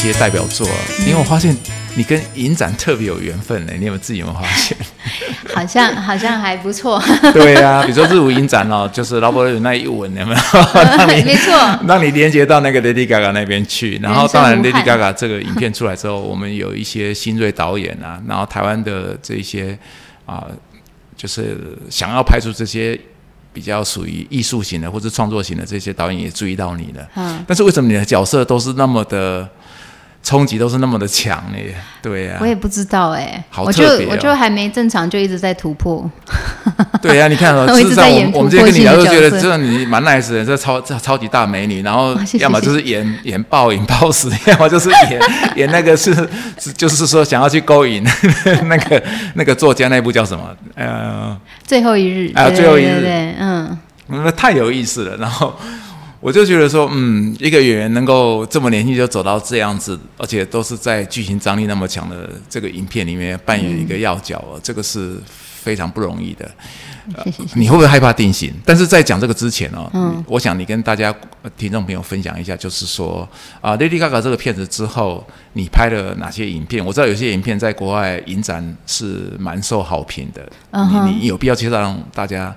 些代表作，因为我发现你跟影展特别有缘分呢。你有没有自己有没有发现？好像好像还不错。对呀，比如说日舞影展哦，就是劳勃的那一吻，有没有？没错，让你连接到那个 Lady Gaga 那边去。然后当然 Lady Gaga 这个影片出来之后，我们有一些新锐导演啊，然后台湾的这些啊，就是想要拍出这些。比较属于艺术型的或者创作型的这些导演也注意到你了，嗯，但是为什么你的角色都是那么的？冲击都是那么的强烈，对呀，我也不知道哎，好特别我就还没正常就一直在突破。对呀，你看，事实上我我们今天跟你聊就觉得，真的你蛮 nice 的，这超这超级大美女，然后 要么就是演演暴饮暴食，要么就是演演那个是就是说想要去勾引那个那个作家那部叫什么？呃，最后一日啊，最后一日，嗯，那太有意思了，然后。我就觉得说，嗯，一个演员能够这么年轻就走到这样子，而且都是在剧情张力那么强的这个影片里面扮演一个要角，这个是非常不容易的。谢谢。你会不会害怕定型？但是在讲这个之前哦，嗯，我想你跟大家听众朋友分享一下，就是说啊，Lady Gaga 这个片子之后，你拍了哪些影片？我知道有些影片在国外影展是蛮受好评的，你你有必要介绍让大家。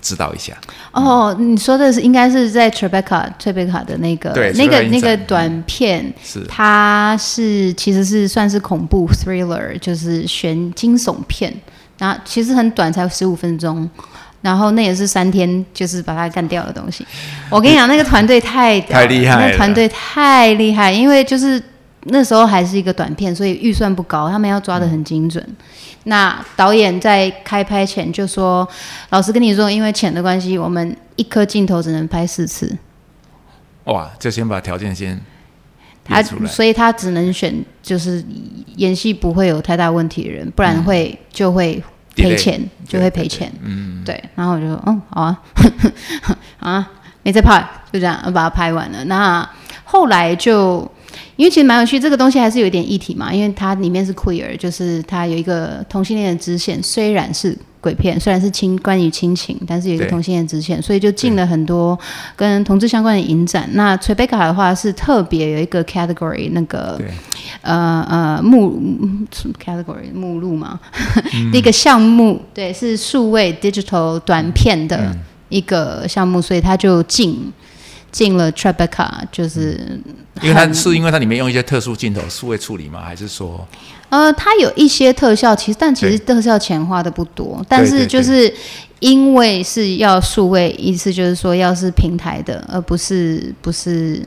知道一下。哦，你说的是应该是在 Tribeca Tribeca 的那个那个那个短片，是。它是其实是算是恐怖 thriller，就是悬惊悚片，然后其实很短，才十五分钟，然后那也是三天就是把它干掉的东西。我跟你讲，那个团队太太厉害，那团队太厉害，因为就是那时候还是一个短片，所以预算不高，他们要抓的很精准。那导演在开拍前就说：“老师跟你说，因为钱的关系，我们一颗镜头只能拍四次。”哇！就先把条件先他所以他只能选就是演戏不会有太大问题的人，不然会就会赔钱，就会赔钱。嗯，对。然后我就说：“嗯，好啊，啊，没再拍，就这样把它拍完了。”那后来就。因为其实蛮有趣，这个东西还是有一点议题嘛。因为它里面是 queer，就是它有一个同性恋的支线。虽然是鬼片，虽然是亲关于亲情，但是有一个同性恋支线，所以就进了很多跟同志相关的影展。那 Tribeca 的话是特别有一个 category，那个呃呃目 category 目录嘛，一个项目，对，是数位 digital 短片的一个项目，所以它就进。进了 Tribeca，就是因为它是因为它里面用一些特殊镜头数位处理吗？还是说？呃，它有一些特效，其实但其实特效钱花的不多，但是就是因为是要数位，意思就是说要是平台的，而不是不是。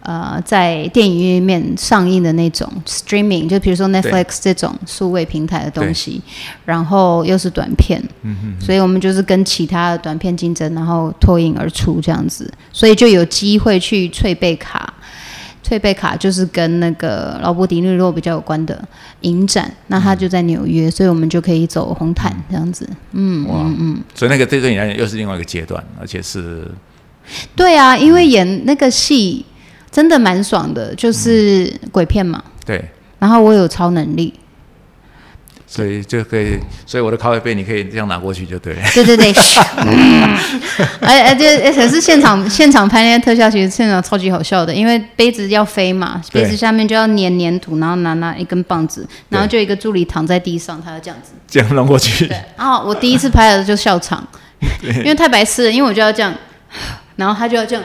呃，在电影院面上映的那种 streaming，就比如说 Netflix 这种数位平台的东西，然后又是短片，嗯所以我们就是跟其他的短片竞争，然后脱颖而出这样子，所以就有机会去翠贝卡，翠贝卡就是跟那个劳勃迪尼洛比较有关的影展，那他就在纽约，所以我们就可以走红毯这样子，嗯，嗯，嗯，所以那个对对你来讲又是另外一个阶段，而且是，对啊，因为演那个戏。真的蛮爽的，就是鬼片嘛。对。然后我有超能力，所以就可以，所以我的咖啡杯你可以这样拿过去就对。对对对。哎 哎，这可是现场现场拍那些特效，其实现场超级好笑的，因为杯子要飞嘛，杯子下面就要粘粘土，然后拿拿一根棒子，然后就一个助理躺在地上，他要这样子这样弄过去。对。然后我第一次拍的就笑场，因为太白痴了，因为我就要这样，然后他就要这样。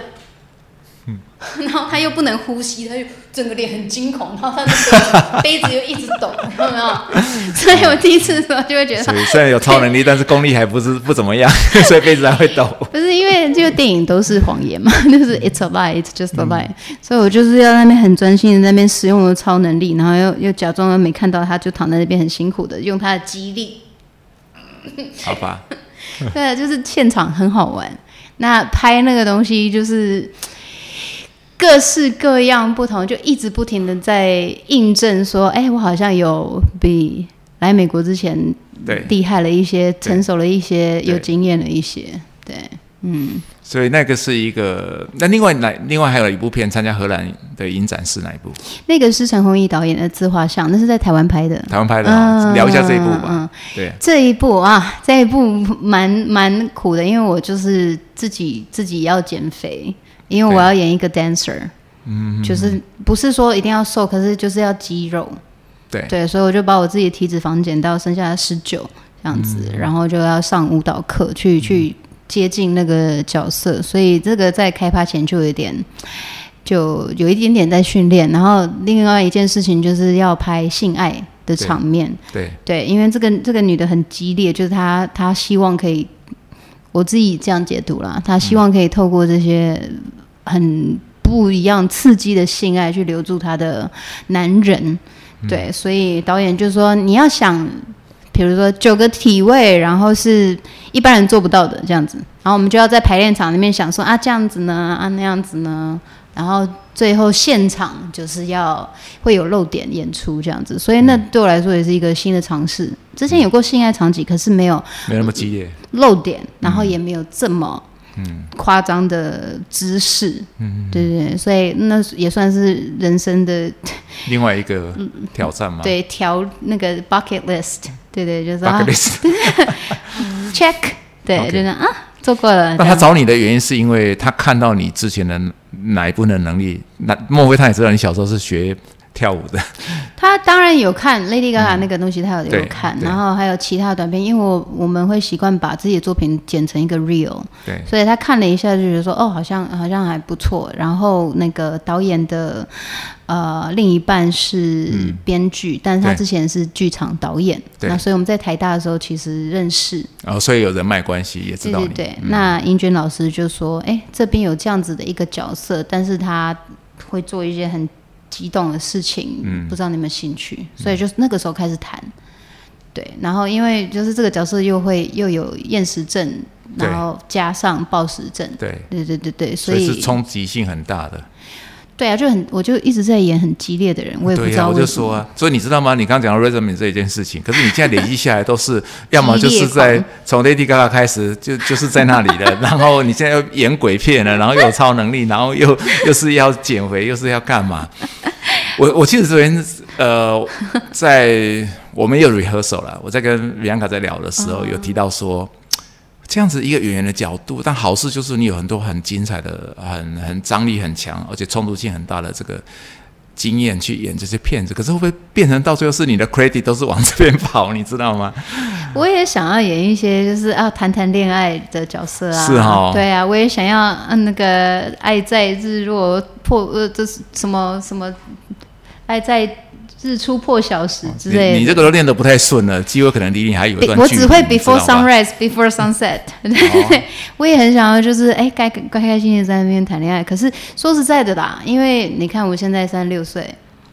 然后他又不能呼吸，他就整个脸很惊恐，然后他的杯子又一直抖，有没有？所以我第一次的时候就会觉得，虽然有超能力，但是功力还不是不怎么样，所以杯子还会抖。不是因为这个电影都是谎言嘛，就是 it's a lie, it's just a lie。所以我就是要那边很专心的那边使用我的超能力，然后又又假装没看到他，就躺在那边很辛苦的用他的肌力。好吧。对，就是现场很好玩。那拍那个东西就是。各式各样不同，就一直不停的在印证说，哎，我好像有比来美国之前对厉害了一些，成熟了一些，有经验了一些，对，嗯。所以那个是一个，那另外哪另外还有一部片参加荷兰的影展是哪一部？那个是陈鸿毅导演的自画像，那是在台湾拍的。台湾拍的，聊一下这一部吧。嗯对，这一部啊，这一部蛮蛮苦的，因为我就是自己自己要减肥。因为我要演一个 dancer，嗯，就是不是说一定要瘦，可是就是要肌肉。对。对，所以我就把我自己的体脂肪减到剩下十九这样子，然后就要上舞蹈课去去接近那个角色，所以这个在开拍前就有点，就有一点点在训练。然后另外一件事情就是要拍性爱的场面，对。对，因为这个这个女的很激烈，就是她她希望可以，我自己这样解读啦，她希望可以透过这些很不一样刺激的性爱去留住他的男人。对，所以导演就说你要想，比如说九个体位，然后是一般人做不到的这样子，然后我们就要在排练场里面想说啊这样子呢，啊那样子呢，然后最后现场就是要会有露点演出这样子，所以那对我来说也是一个新的尝试。之前有过性爱场景，可是没有没那么激烈露点，然后也没有这么。嗯，夸张的姿势，嗯，对对，所以那也算是人生的另外一个挑战嘛。对，调那个 bucket list，对对，就是 bucket list，check，对，就是啊，做过了。那他找你的原因是因为他看到你之前的哪一部分的能力？那莫非他也知道你小时候是学？跳舞的，他当然有看 Lady Gaga 那个东西，他有有看，然后还有其他短片，因为我我们会习惯把自己的作品剪成一个 real，对，所以他看了一下就觉得说，哦，好像好像还不错。然后那个导演的呃另一半是编剧，但是他之前是剧场导演，那所以我们在台大的时候其实认识，哦，所以有人脉关系也知道。对对对，那英娟老师就说，哎，这边有这样子的一个角色，但是他会做一些很。激动的事情，嗯，不知道你们兴趣，所以就那个时候开始谈，对，然后因为就是这个角色又会又有厌食症，然后加上暴食症，对，对对对对，所以是冲击性很大的。对啊，就很，我就一直在演很激烈的人，我也不知道。我就说啊，所以你知道吗？你刚刚讲到 resume 这一件事情，可是你现在累积下来都是，要么就是在从 Lady Gaga 开始就就是在那里的，然后你现在又演鬼片了，然后又有超能力，然后又又是要减肥，又是要干嘛？我我其实昨天呃，在我们有 rehearsal 了，我在跟米 anka 在聊的时候，有提到说。这样子一个演员的角度，但好事就是你有很多很精彩的、很很张力很强，而且冲突性很大的这个经验去演这些片子。可是会不会变成到最后是你的 credit 都是往这边跑？你知道吗？我也想要演一些就是啊谈谈恋爱的角色啊，是哈，对啊，我也想要嗯那个爱在日落破呃这是什么什么爱在。日出破晓时之类，你这个都练得不太顺了，机会可能离你还有一段距离。我只会 before sunrise, before sunset。对，我也很想要，就是哎，该开开心心在那边谈恋爱。可是说实在的啦，因为你看我现在三十六岁，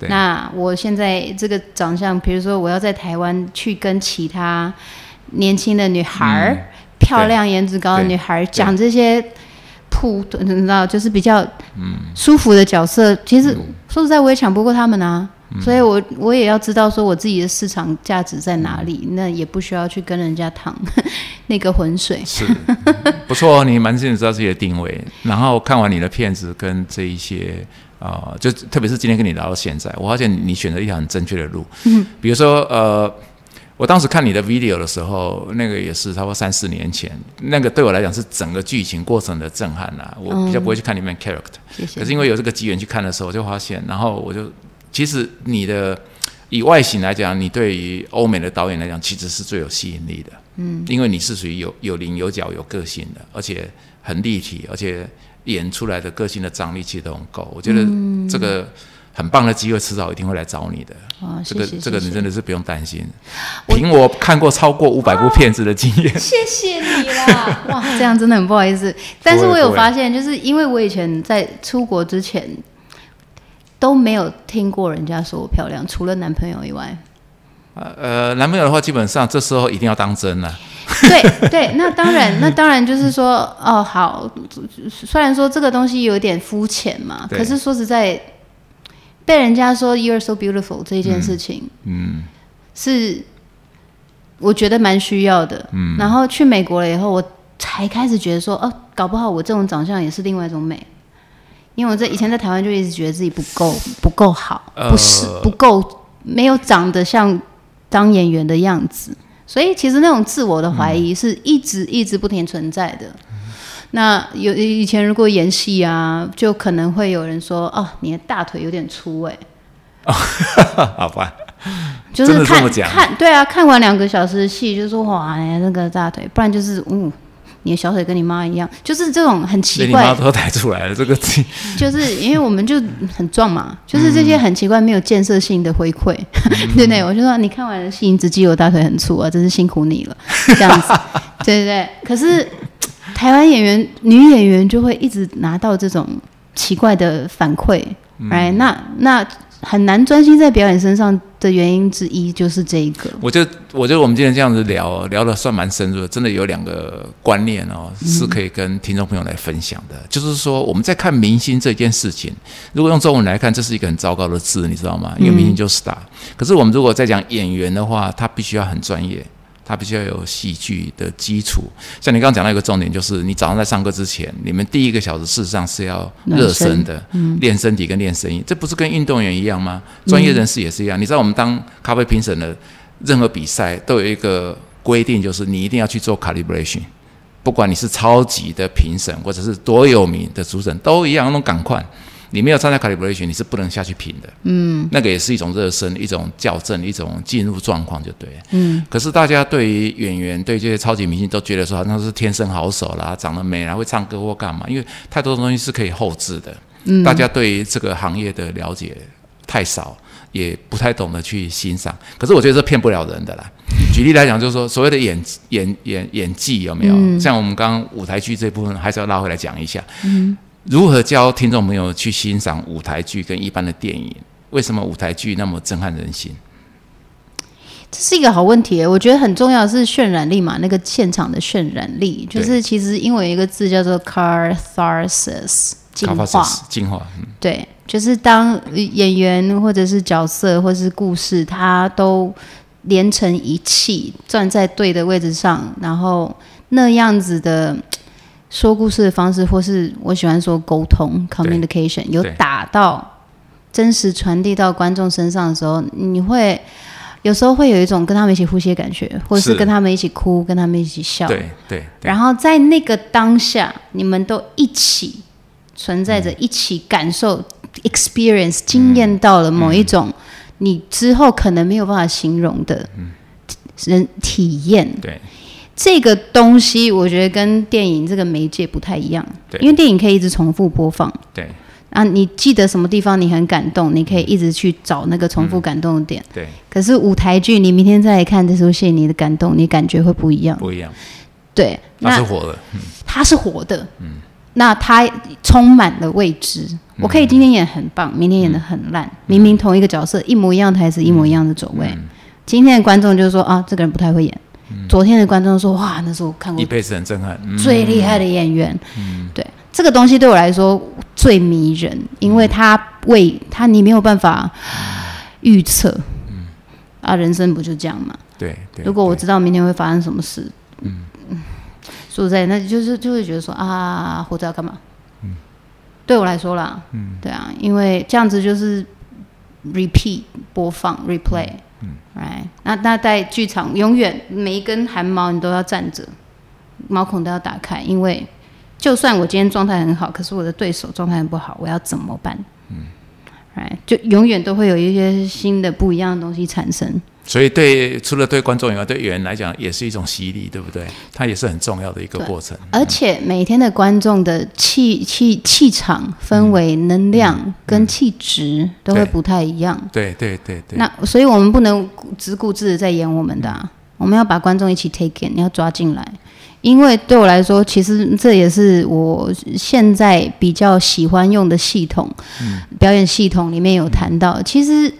那我现在这个长相，比如说我要在台湾去跟其他年轻的女孩、漂亮颜值高的女孩讲这些普，你知道，就是比较舒服的角色。其实说实在，我也抢不过他们啊。所以，我我也要知道说我自己的市场价值在哪里，那也不需要去跟人家淌 那个浑水。是，不错，你蛮清楚知道自己的定位。然后看完你的片子跟这一些啊，就特别是今天跟你聊到现在，我发现你选择一条很正确的路。嗯，比如说呃，我当时看你的 video 的时候，那个也是差不多三四年前，那个对我来讲是整个剧情过程的震撼呐。我比较不会去看里面 character，谢谢。可是因为有这个机缘去看的时候，我就发现，然后我就。其实你的以外形来讲，你对于欧美的导演来讲，其实是最有吸引力的。嗯，因为你是属于有有棱有角、有个性的，而且很立体，而且演出来的个性的张力其实都很够。我觉得这个很棒的机会，迟早一定会来找你的。啊，这个这个你真的是不用担心。凭我看过超过五百部片子的经验，谢谢你啦！哇，这样真的很不好意思。但是我有发现，就是因为我以前在出国之前。都没有听过人家说我漂亮，除了男朋友以外。呃呃，男朋友的话，基本上这时候一定要当真了。对对，那当然，那当然就是说，哦，好，虽然说这个东西有点肤浅嘛，可是说实在，被人家说 “you're so beautiful” 这件事情，嗯，是我觉得蛮需要的。嗯，然后去美国了以后，我才开始觉得说，哦，搞不好我这种长相也是另外一种美。因为我在以前在台湾就一直觉得自己不够不够好，不是不够没有长得像当演员的样子，所以其实那种自我的怀疑是一直一直不停存在的。那有以前如果演戏啊，就可能会有人说：“哦，你的大腿有点粗。”哎，好吧，就是看看对啊，看完两个小时的戏，就说：“哇，那个大腿。”不然就是嗯。你的小腿跟你妈一样，就是这种很奇怪。你妈都抬出来了，这个就是因为我们就很壮嘛，就是这些很奇怪、没有建设性的回馈，对不对？我就说你看完了戏，只记我大腿很粗啊，真是辛苦你了，这样子，对对对。可是台湾演员、女演员就会一直拿到这种奇怪的反馈，哎，那那。很难专心在表演身上的原因之一就是这一个。我觉得，我觉得我们今天这样子聊聊的算蛮深入的，真的有两个观念哦，是可以跟听众朋友来分享的。就是说，我们在看明星这件事情，如果用中文来看，这是一个很糟糕的字，你知道吗？因为明星就是 star。可是我们如果在讲演员的话，他必须要很专业。他必须要有戏剧的基础，像你刚刚讲到一个重点，就是你早上在上课之前，你们第一个小时事实上是要热身的，练身体跟练声音，这不是跟运动员一样吗？专业人士也是一样。你知道我们当咖啡评审的，任何比赛都有一个规定，就是你一定要去做 calibration，不管你是超级的评审，或者是多有名的主审，都一样，那种赶快。你没有参加 calibration，你是不能下去评的。嗯，那个也是一种热身，一种校正，一种进入状况就对。嗯，可是大家对于演员，对这些超级明星都觉得说，好像是天生好手啦，长得美啦，会唱歌或干嘛？因为太多东西是可以后置的。嗯，大家对于这个行业的了解太少，也不太懂得去欣赏。可是我觉得这骗不了人的啦。举例来讲，就是说所谓的演演演演技有没有？像我们刚刚舞台剧这部分，还是要拉回来讲一下。嗯。如何教听众朋友去欣赏舞台剧跟一般的电影？为什么舞台剧那么震撼人心？这是一个好问题，我觉得很重要是渲染力嘛，那个现场的渲染力，就是其实英文一个字叫做 catharsis，进化，进化。对，就是当演员或者是角色或者是故事，它都连成一气，站在对的位置上，然后那样子的。说故事的方式，或是我喜欢说沟通 （communication） 有打到真实传递到观众身上的时候，你会有时候会有一种跟他们一起呼吸的感觉，或者是跟他们一起哭，跟他们一起笑。对对。然后在那个当下，你们都一起存在着，一起感受 （experience） 经验到了某一种你之后可能没有办法形容的人体验。对。这个东西我觉得跟电影这个媒介不太一样，因为电影可以一直重复播放。对啊，你记得什么地方你很感动，你可以一直去找那个重复感动的点。对。可是舞台剧，你明天再来看这出戏，你的感动，你感觉会不一样。不一样。对。它是活的。它是活的。嗯。那它充满了未知。我可以今天演很棒，明天演的很烂。明明同一个角色，一模一样台词，一模一样的走位。今天的观众就是说啊，这个人不太会演。昨天的观众说：“哇，那是我看过一辈子很震撼，最厉害的演员。”嗯，对，这个东西对我来说最迷人，因为他为他你没有办法预测。嗯，啊，人生不就这样吗？对对。如果我知道明天会发生什么事，嗯嗯，说实在，那就是就会觉得说啊，活着要干嘛？嗯，对我来说啦，嗯，对啊，因为这样子就是 repeat 播放 replay。哎，那那在剧场，永远每一根汗毛你都要站着，毛孔都要打开，因为就算我今天状态很好，可是我的对手状态很不好，我要怎么办？嗯，哎，就永远都会有一些新的不一样的东西产生。所以，对除了对观众以外，对演员来讲也是一种洗礼，对不对？它也是很重要的一个过程。而且每天的观众的气气气场、氛围、能量跟气质都会不太一样。对对对对。那所以我们不能只顾自己在演我们的，我们要把观众一起 take in，你要抓进来。因为对我来说，其实这也是我现在比较喜欢用的系统，表演系统里面有谈到，其实。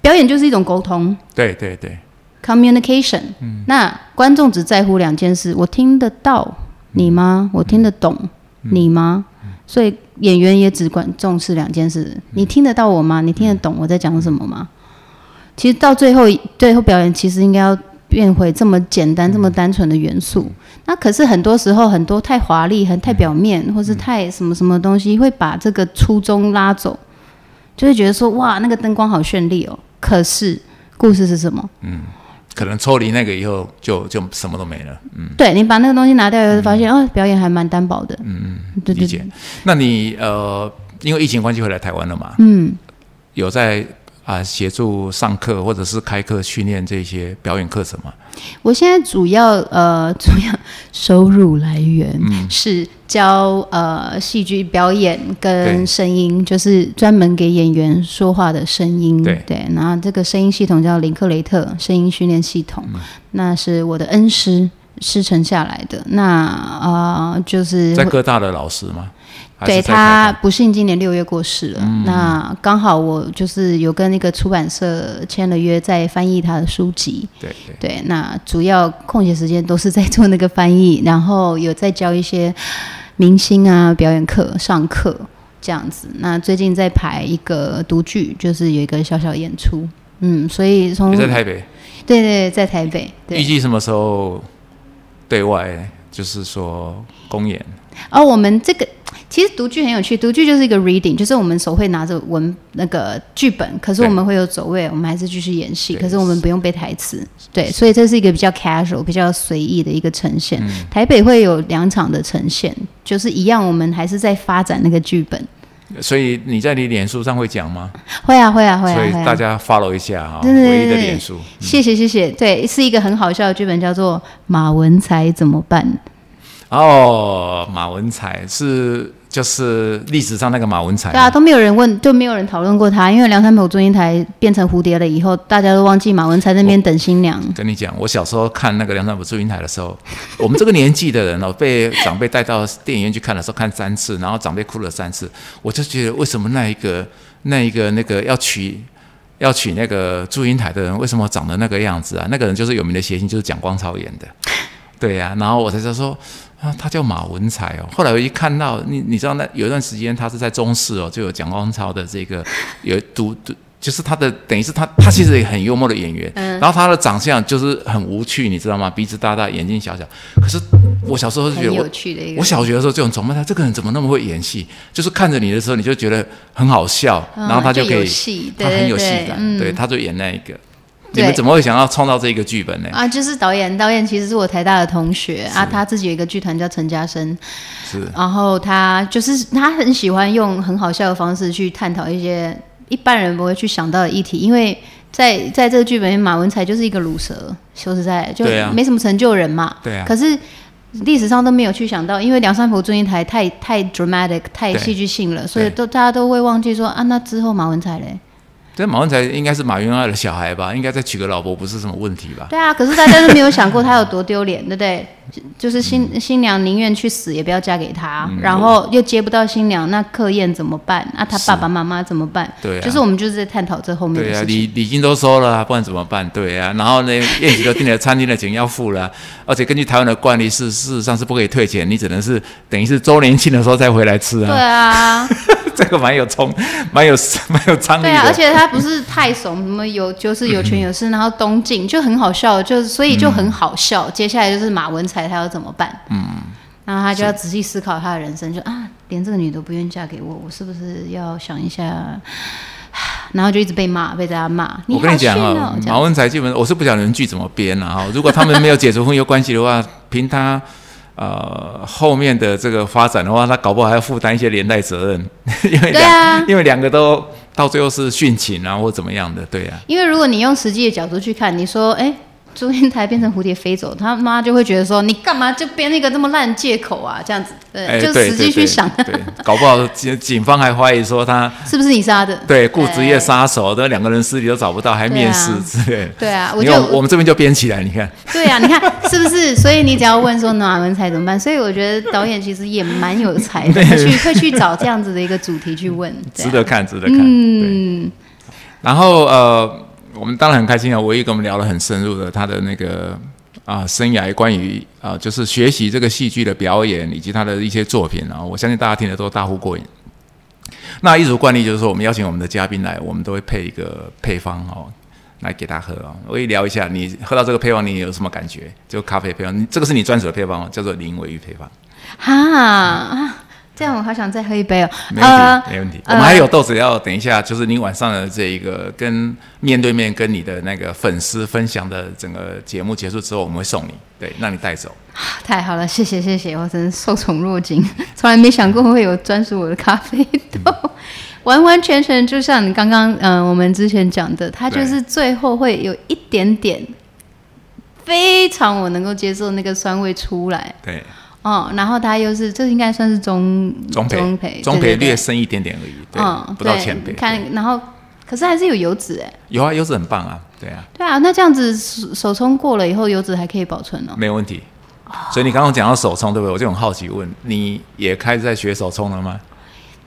表演就是一种沟通，对对对，communication。嗯，那观众只在乎两件事：我听得到你吗？我听得懂你吗？所以演员也只管重视两件事：你听得到我吗？你听得懂我在讲什么吗？其实到最后，最后表演其实应该要变回这么简单、这么单纯的元素。那可是很多时候，很多太华丽、很太表面，或是太什么什么东西，会把这个初衷拉走，就会觉得说：哇，那个灯光好绚丽哦。可是故事是什么？嗯，可能抽离那个以后，就就什么都没了。嗯，对你把那个东西拿掉以后，发现哦，表演还蛮单薄的。嗯嗯，理解。那你呃，因为疫情关系回来台湾了嘛？嗯，有在啊协助上课或者是开课训练这些表演课程吗？我现在主要呃主要收入来源是教呃戏剧表演跟声音，就是专门给演员说话的声音。对对，然后这个声音系统叫林克雷特声音训练系统，那是我的恩师师承下来的。那啊就是在各大的老师吗？对他不幸今年六月过世了，那刚好我就是有跟那个出版社签了约，在翻译他的书籍。对对，那主要空闲时间都是在做那个翻译，然后有在教一些明星啊表演课上课这样子。那最近在排一个独剧，就是有一个小小演出。嗯，所以从在台北，对对，在台北。预计什么时候对外？就是说公演。哦，我们这个。其实读剧很有趣，读剧就是一个 reading，就是我们手会拿着文那个剧本，可是我们会有走位，我们还是继续演戏，可是我们不用背台词，对，所以这是一个比较 casual、比较随意的一个呈现。台北会有两场的呈现，就是一样，我们还是在发展那个剧本。所以你在你脸书上会讲吗？会啊，会啊，会啊。所以大家 follow 一下哈，唯一的脸书。谢谢，谢谢。对，是一个很好笑的剧本，叫做《马文才怎么办》。哦，马文才是。就是历史上那个马文才，对啊，都没有人问，就没有人讨论过他，因为梁山伯祝英台变成蝴蝶了以后，大家都忘记马文才那边等新娘。跟你讲，我小时候看那个梁山伯祝英台的时候，我们这个年纪的人哦，被长辈带到电影院去看的时候，看三次，然后长辈哭了三次，我就觉得为什么那一个那一个那个要娶要娶那个祝英台的人，为什么长得那个样子啊？那个人就是有名的谐星，就是蒋光超演的，对呀，然后我才知道说。啊，他叫马文才哦。后来我一看到你，你知道那有一段时间他是在中视哦，就有蒋光超的这个 有读读，就是他的等于是他他其实也很幽默的演员。嗯。然后他的长相就是很无趣，你知道吗？鼻子大大，眼睛小小。可是我小时候就觉得我我小学的时候就很崇拜他，这个人怎么那么会演戏？就是看着你的时候，你就觉得很好笑，然后他就可以，他很有戏感，对，他就演那一个。你们怎么会想要创造这个剧本呢？啊，就是导演，导演其实是我台大的同学啊，他自己有一个剧团叫陈嘉生，是，然后他就是他很喜欢用很好笑的方式去探讨一些一般人不会去想到的议题，因为在在这个剧本里，马文才就是一个卤蛇，说实在就没什么成就人嘛，对啊，可是历史上都没有去想到，因为梁山伯祝英台太太 dramatic 太戏剧性了，所以都大家都会忘记说啊，那之后马文才嘞。这马文才应该是马云二的小孩吧？应该再娶个老婆不是什么问题吧？对啊，可是大家都没有想过他有多丢脸，对不对？就是新新娘宁愿去死也不要嫁给他，然后又接不到新娘，那客宴怎么办？那他爸爸妈妈怎么办？对，就是我们就是在探讨这后面的事情。对啊，礼礼金都收了，不然怎么办？对啊，然后呢，宴席都订了，餐厅的钱要付了，而且根据台湾的惯例是，事实上是不可以退钱，你只能是等于是周年庆的时候再回来吃啊。对啊。这个蛮有冲，蛮有蛮有张力对啊，而且他不是太怂，什么有就是有权有势，然后东晋就很好笑，就是所以就很好笑。接下来就是马文才，他要怎么办？嗯，然后他就要仔细思考他的人生，就啊，连这个女的不愿意嫁给我，我是不是要想一下？然后就一直被骂，被大家骂。我跟你讲啊，马文才基本我是不晓得人剧怎么编了啊。如果他们没有解除婚约关系的话，凭他。呃，后面的这个发展的话，他搞不好还要负担一些连带责任，因为两，因为两个都到最后是殉情啊，或怎么样的，对呀。因为如果你用实际的角度去看，你说，哎。祝英台变成蝴蝶飞走，他妈就会觉得说你干嘛就编一个这么烂借口啊？这样子，对，就实际去想，对，搞不好警警方还怀疑说他 是不是你杀的？对，雇职业杀手，的两个人尸体都找不到，还面试之类。对啊，我就我们这边就编起来，你看。对啊，你看是不是？所以你只要问说哪文才怎么办？所以我觉得导演其实也蛮有才的，去会去找这样子的一个主题去问，值得看，值得看。嗯，然后呃。我们当然很开心啊！唯一跟我们聊了很深入的他的那个啊生涯，关于啊就是学习这个戏剧的表演以及他的一些作品啊，我相信大家听的都大呼过瘾。那一如惯例就是说，我们邀请我们的嘉宾来，我们都会配一个配方哦，来给他喝哦。我也聊一下，你喝到这个配方，你有什么感觉？就咖啡配方，这个是你专属的配方，叫做林尾鱼配方。哈。这样我好想再喝一杯哦。没问题，没问题。我们还有豆子要等一下，就是你晚上的这一个跟面对面跟你的那个粉丝分享的整个节目结束之后，我们会送你，对，让你带走。太好了，谢谢谢谢，我真是受宠若惊，从来没想过会有专属我的咖啡豆，完完全全就像你刚刚嗯我们之前讲的，它就是最后会有一点点非常我能够接受那个酸味出来。对。哦，然后它又是，这应该算是中中培，中培略深一点点而已，嗯，不到前培。看，然后可是还是有油脂哎，有啊，油脂很棒啊，对啊，对啊，那这样子手冲过了以后，油脂还可以保存哦，没有问题。所以你刚刚讲到手冲，对不对？我就很好奇问，你也开始在学手冲了吗？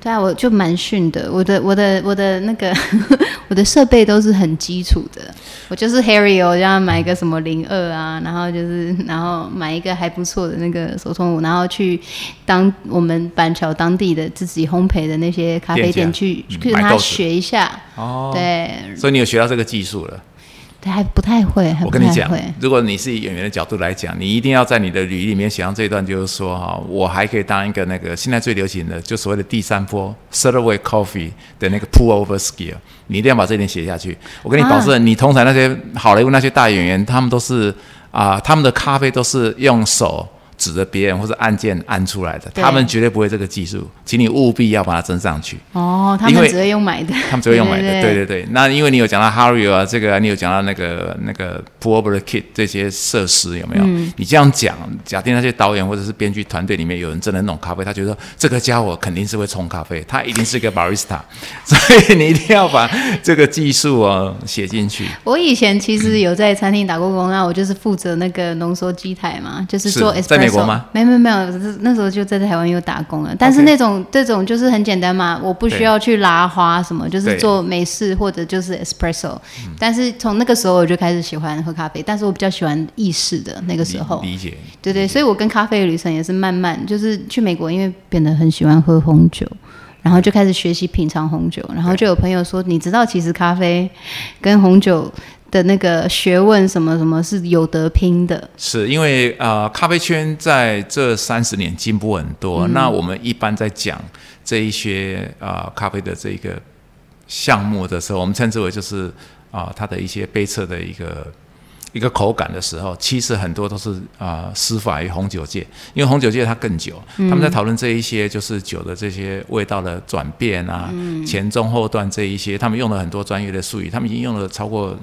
对啊，我就蛮逊的，我的我的我的那个 我的设备都是很基础的，我就是 Harry 哦，这样买一个什么零二啊，然后就是然后买一个还不错的那个手冲壶，然后去当我们板桥当地的自己烘焙的那些咖啡店去跟他学一下。哦，对，所以你有学到这个技术了。还不太会，我跟你讲，如果你是以演员的角度来讲，你一定要在你的履历里面写上这一段，就是说哈，我还可以当一个那个现在最流行的，就所谓的第三波 third way coffee 的那个 pull over skill，你一定要把这点写下去。我跟你保证，你通常那些好莱坞那些大演员，他们都是啊，他们的咖啡都是用手。指着别人或者按键按出来的，他们绝对不会这个技术，请你务必要把它增上去。哦，他们只会用买的，他们只会用买的，对对对。那因为你有讲到 Harry 啊，这个你有讲到那个那个 Pour Over Kit 这些设施有没有？你这样讲，假定那些导演或者是编剧团队里面有人真的弄咖啡，他觉得这个家伙肯定是会冲咖啡，他一定是一个 Barista，所以你一定要把这个技术哦写进去。我以前其实有在餐厅打过工，那我就是负责那个浓缩机台嘛，就是做在美国吗？没没没有，那时候就在台湾又打工了。但是那种这种就是很简单嘛，我不需要去拉花什么，就是做美式或者就是 espresso。但是从那个时候我就开始喜欢喝咖啡，但是我比较喜欢意式的那个时候。理解。对对，所以我跟咖啡的旅程也是慢慢，就是去美国，因为变得很喜欢喝红酒，然后就开始学习品尝红酒，然后就有朋友说，你知道其实咖啡跟红酒。的那个学问什么什么是有得拼的？是因为啊，咖啡圈在这三十年进步很多。那我们一般在讲这一些啊咖啡的这个项目的时候，我们称之为就是啊它的一些杯测的一个一个口感的时候，其实很多都是啊施法于红酒界，因为红酒界它更久，他们在讨论这一些就是酒的这些味道的转变啊，嗯前中后段这一些，他们用了很多专业的术语，他们已经用了超过。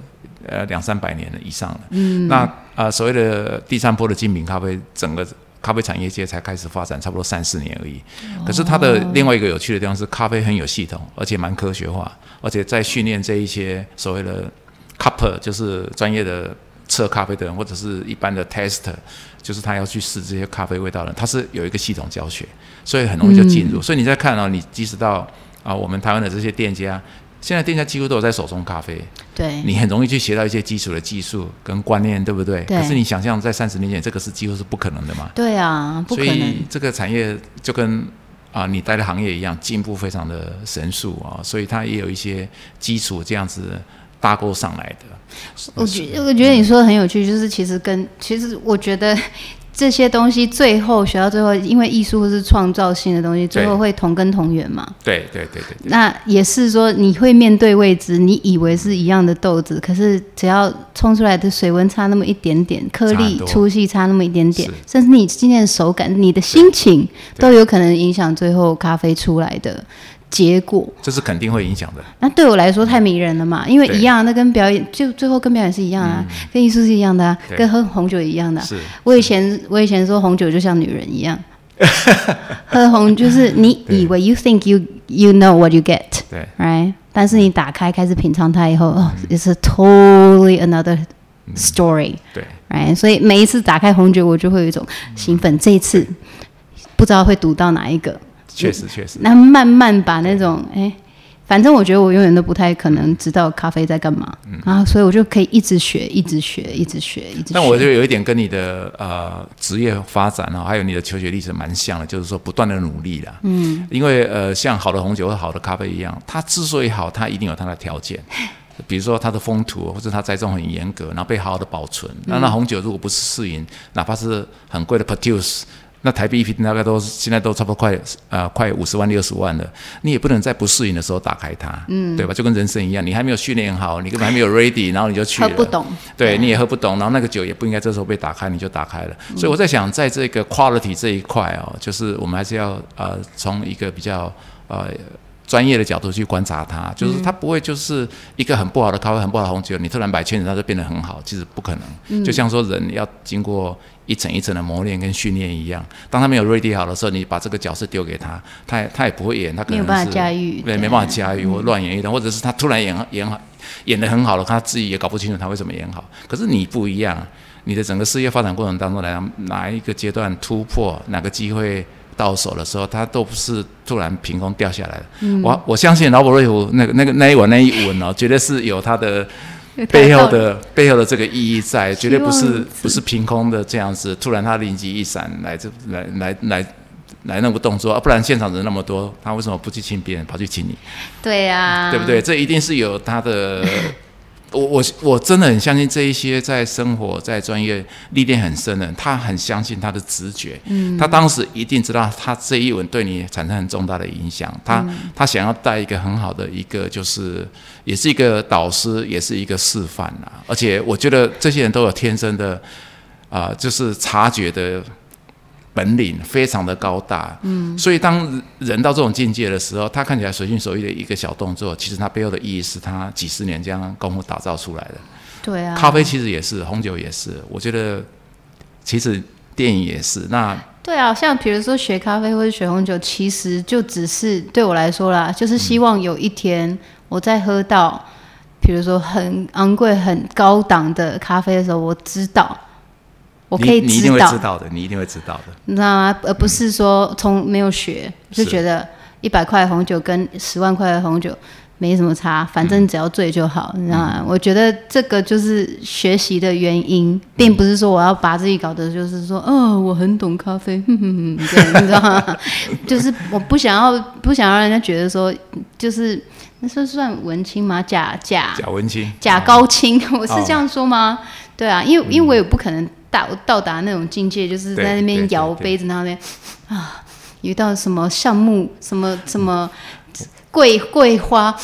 呃，两三百年了以上了。嗯，那呃，所谓的第三波的精品咖啡，整个咖啡产业界才开始发展，差不多三四年而已。可是它的另外一个有趣的地方是，咖啡很有系统，而且蛮科学化，而且在训练这一些所谓的 cupper，就是专业的测咖啡的人，或者是一般的 tester，就是他要去试这些咖啡味道的，他是有一个系统教学，所以很容易就进入。所以你在看啊，你即使到啊，我们台湾的这些店家。现在店家几乎都有在手冲咖啡，对，你很容易去学到一些基础的技术跟观念，对不对？对。可是你想象在三十年前，这个是几乎是不可能的嘛？对啊，不可能。所以这个产业就跟啊你待的行业一样，进步非常的神速啊，所以它也有一些基础这样子搭构上来的。我觉我觉得你说的很有趣，就是其实跟其实我觉得。这些东西最后学到最后，因为艺术是创造性的东西，最后会同根同源嘛？对对对对。那也是说，你会面对未知，你以为是一样的豆子，可是只要冲出来的水温差那么一点点，颗粒粗细差那么一点点，甚至你今天的手感、你的心情，都有可能影响最后咖啡出来的。结果这是肯定会影响的。那对我来说太迷人了嘛，因为一样，那跟表演就最后跟表演是一样啊，跟艺术是一样的啊，跟喝红酒一样的。是。我以前我以前说红酒就像女人一样，喝红就是你以为 you think you you know what you get，对，right？但是你打开开始品尝它以后，哦，it's a totally another story，对，right？所以每一次打开红酒，我就会有一种兴奋。这一次不知道会读到哪一个。确实确实，那慢慢把那种哎，反正我觉得我永远都不太可能知道咖啡在干嘛，然后所以我就可以一直学，一直学，一直学，一直。但我就有一点跟你的呃职业发展啊，还有你的求学历史蛮像的，就是说不断的努力啦。嗯，因为呃，像好的红酒和好的咖啡一样，它之所以好，它一定有它的条件，比如说它的风土或者它栽种很严格，然后被好好的保存。那那红酒如果不是适应，哪怕是很贵的 produce。那台币一瓶大概都现在都差不多快呃快五十万六十万了，你也不能在不适应的时候打开它，嗯，对吧？就跟人生一样，你还没有训练好，你根本还没有 ready，然后你就去了，喝不懂，对，你也喝不懂，然后那个酒也不应该这时候被打开，你就打开了。所以我在想，在这个 quality 这一块哦，就是我们还是要呃从一个比较呃。专业的角度去观察它，就是它不会就是一个很不好的咖啡，很不好的红酒，你突然摆圈子它就变得很好，其实不可能。就像说人要经过一层一层的磨练跟训练一样，当他没有 ready 好的时候，你把这个角色丢给他，他也他也不会演，他可能没有办法驾驭，对，没办法驾驭或乱演一通，或者是他突然演演好演的很好了，他自己也搞不清楚他为什么演好。可是你不一样，你的整个事业发展过程当中来讲，哪一个阶段突破，哪个机会？到手的时候，它都不是突然凭空掉下来的。我我相信劳勃瑞福那个那个那一碗那一吻哦，绝对是有它的背后的背后的这个意义在，绝对不是不是凭空的这样子，突然他灵机一闪来这来来来来那个动作，啊不然现场人那么多，他为什么不去亲别人，跑去亲你？对呀，对不对？这一定是有他的。我我我真的很相信这一些在生活在专业历练很深的人，他很相信他的直觉。嗯，他当时一定知道他这一吻对你产生很重大的影响。他他想要带一个很好的一个，就是也是一个导师，也是一个示范啊。而且我觉得这些人都有天生的啊，就是察觉的。本领非常的高大，嗯，所以当人到这种境界的时候，他看起来随心所欲的一个小动作，其实他背后的意义是他几十年这样功夫打造出来的。对啊，咖啡其实也是，红酒也是。我觉得其实电影也是。那对啊，像比如说学咖啡或者学红酒，其实就只是对我来说啦，就是希望有一天我在喝到，比如说很昂贵、很高档的咖啡的时候，我知道。我可以知道的，你一定会知道的，你知道吗？而不是说从没有学就觉得一百块红酒跟十万块的红酒没什么差，反正只要醉就好，你知道吗？我觉得这个就是学习的原因，并不是说我要把自己搞得就是说，哦，我很懂咖啡，哼哼哼，对，你知道吗？就是我不想要，不想让人家觉得说，就是那是算文青吗？假假假文青，假高清，我是这样说吗？对啊，因为因为我也不可能。到到达那种境界，就是在那边摇杯子，那边 啊，遇到什么橡木，什么什么桂桂花。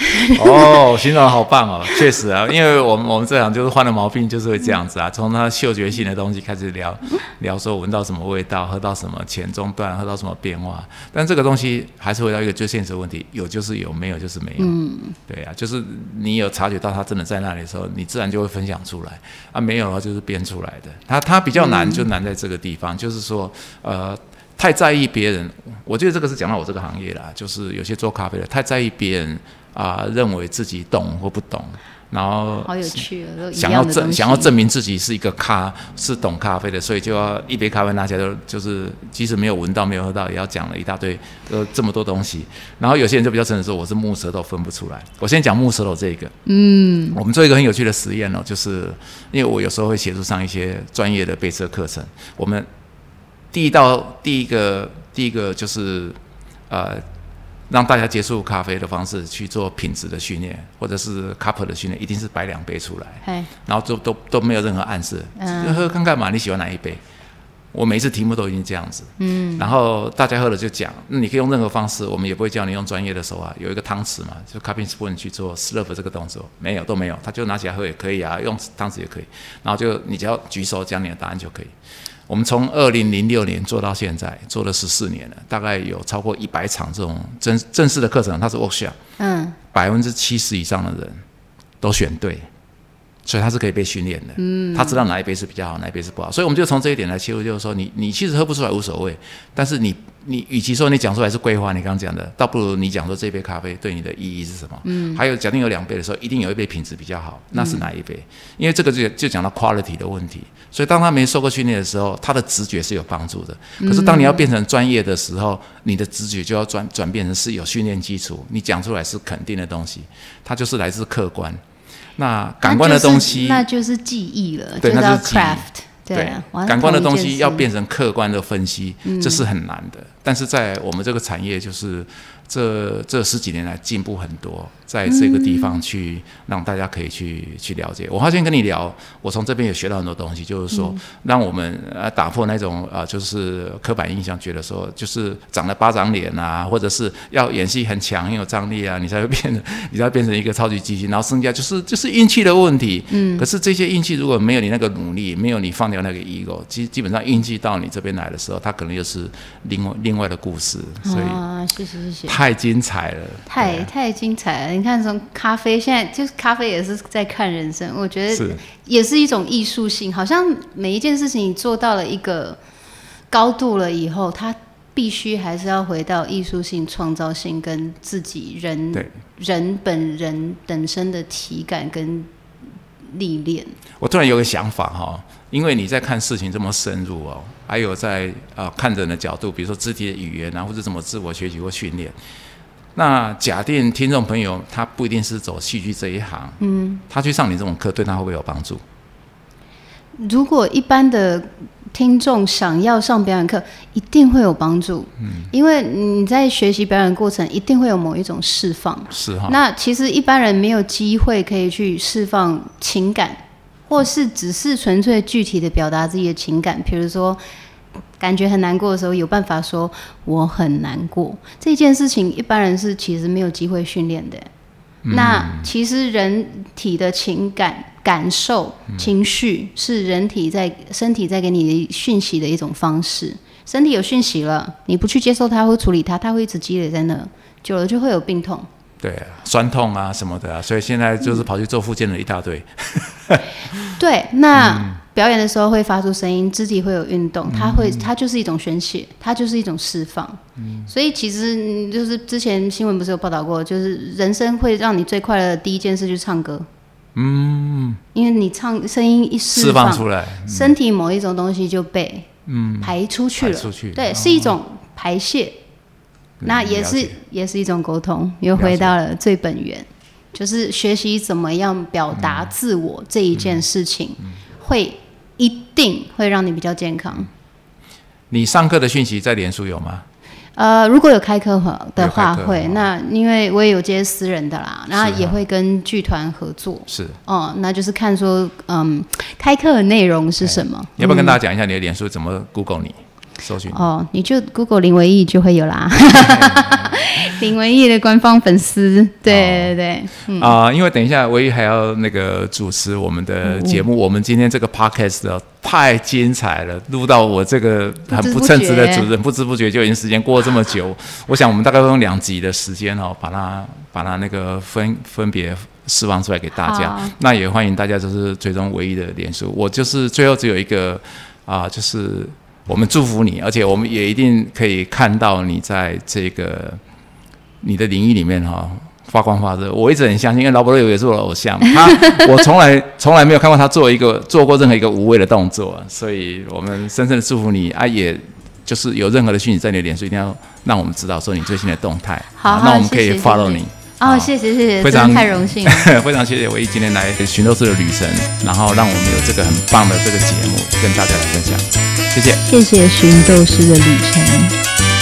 哦，形容好棒哦，确实啊，因为我们我们这行就是患了毛病，就是会这样子啊，从他嗅觉性的东西开始聊聊，说闻到什么味道，喝到什么前中段，喝到什么变化。但这个东西还是回到一个最现实的问题，有就是有，没有就是没有。嗯，对啊，就是你有察觉到他真的在那里的时候，你自然就会分享出来啊，没有的话就是编出来的。他他比较难，就难在这个地方，就是说呃，太在意别人。我觉得这个是讲到我这个行业啦，就是有些做咖啡的太在意别人。啊，认为自己懂或不懂，然后好有趣想要证想要证明自己是一个咖，是懂咖啡的，所以就要一杯咖啡拿起来都就是，即使没有闻到没有喝到，也要讲了一大堆呃这么多东西。然后有些人就比较诚实说，我是木舌头分不出来。我先讲木舌头这个，嗯，我们做一个很有趣的实验哦，就是因为我有时候会协助上一些专业的背车课程，我们第一道第一个第一个就是呃。让大家接触咖啡的方式去做品质的训练，或者是 cup 的训练，一定是摆两杯出来，然后都都都没有任何暗示，就喝看看嘛，你喜欢哪一杯？我每一次题目都已经这样子，嗯，然后大家喝了就讲，那你可以用任何方式，我们也不会叫你用专业的手啊，有一个汤匙嘛，就 cupping spoon 去做 slurp 这个动作，没有都没有，他就拿起来喝也可以啊，用汤匙也可以，然后就你只要举手讲你的答案就可以。我们从二零零六年做到现在，做了十四年了，大概有超过一百场这种正正式的课程，它是 workshop，嗯，百分之七十以上的人都选对。所以他是可以被训练的，嗯，他知道哪一杯是比较好，哪一杯是不好，所以我们就从这一点来切入，就是说，你你其实喝不出来无所谓，但是你你与其说你讲出来是桂花，你刚刚讲的，倒不如你讲说这杯咖啡对你的意义是什么，嗯，还有假定有两杯的时候，一定有一杯品质比较好，那是哪一杯？因为这个就就讲到 quality 的问题，所以当他没受过训练的时候，他的直觉是有帮助的，可是当你要变成专业的时候，你的直觉就要转转变成是有训练基础，你讲出来是肯定的东西，它就是来自客观。那感官的东西，那就是记忆了，对，那是 craft。对，感官的东西要变成客观的分析，这是很难的。但是在我们这个产业，就是这这十几年来进步很多，在这个地方去让大家可以去去了解。我发现跟你聊，我从这边也学到很多东西，就是说让我们呃打破那种呃就是刻板印象，觉得说就是长了巴掌脸啊，或者是要演戏很强很有张力啊，你才会变成 你才会变成一个超级巨星，然后剩下就是就是运气的问题。嗯。可是这些运气如果没有你那个努力，没有你放掉那个 ego，基基本上运气到你这边来的时候，它可能又是另外另外的故事。所以啊，谢谢谢谢。太精彩了，太太精彩了！你看，从咖啡，现在就是咖啡也是在看人生，我觉得也是一种艺术性。好像每一件事情你做到了一个高度了以后，它必须还是要回到艺术性、创造性跟自己人人本人本身的体感跟历练。我突然有个想法哈。因为你在看事情这么深入哦，还有在啊看人的角度，比如说肢体的语言啊，或者怎么自我学习或训练。那假定听众朋友他不一定是走戏剧这一行，嗯，他去上你这种课，对他会不会有帮助？如果一般的听众想要上表演课，一定会有帮助，嗯，因为你在学习表演过程，一定会有某一种释放，是哈。那其实一般人没有机会可以去释放情感。或是只是纯粹具体的表达自己的情感，比如说感觉很难过的时候，有办法说我很难过这件事情，一般人是其实没有机会训练的。那其实人体的情感感受、情绪是人体在身体在给你讯息的一种方式。身体有讯息了，你不去接受它或处理它，它会一直积累在那，久了就会有病痛。对，啊酸痛啊什么的啊，所以现在就是跑去做复健的一大堆。对，那表演的时候会发出声音，肢体会有运动，它会，它就是一种宣泄，它就是一种释放。嗯，所以其实就是之前新闻不是有报道过，就是人生会让你最快乐的第一件事就是唱歌。嗯，因为你唱声音一释放出来，身体某一种东西就被嗯排出去了。出去，对，是一种排泄。那也是也是一种沟通，又回到了最本源，就是学习怎么样表达自我这一件事情，会一定会让你比较健康。你上课的讯息在脸书有吗？呃，如果有开课的话会。那因为我也有接私人的啦，然后也会跟剧团合作。是哦，那就是看说嗯，开课的内容是什么？要不要跟大家讲一下你的脸书怎么 Google 你？搜寻哦，你就 Google 林维义就会有啦。林维义的官方粉丝，对对对。啊，因为等一下维义还要那个主持我们的节目，我们今天这个 Podcast 太精彩了，录到我这个很不称职的主人，不知不觉就已经时间过了这么久。我想我们大概会用两集的时间哦，把它把它那个分分别释放出来给大家。那也欢迎大家就是追踪唯一的脸书，我就是最后只有一个啊，就是。我们祝福你，而且我们也一定可以看到你在这个你的领域里面哈发光发热。我一直很相信，因为劳勃瑞也是我的偶像，他我从来从来没有看过他做一个做过任何一个无谓的动作，所以我们深深的祝福你啊！也就是有任何的讯息在你的脸书，一定要让我们知道说你最新的动态，好，那我们可以 follow 你。哦，谢谢谢谢，非常太荣幸，非常谢谢唯一今天来寻斗士的旅程，然后让我们有这个很棒的这个节目跟大家来分享，谢谢，谢谢寻斗士的旅程。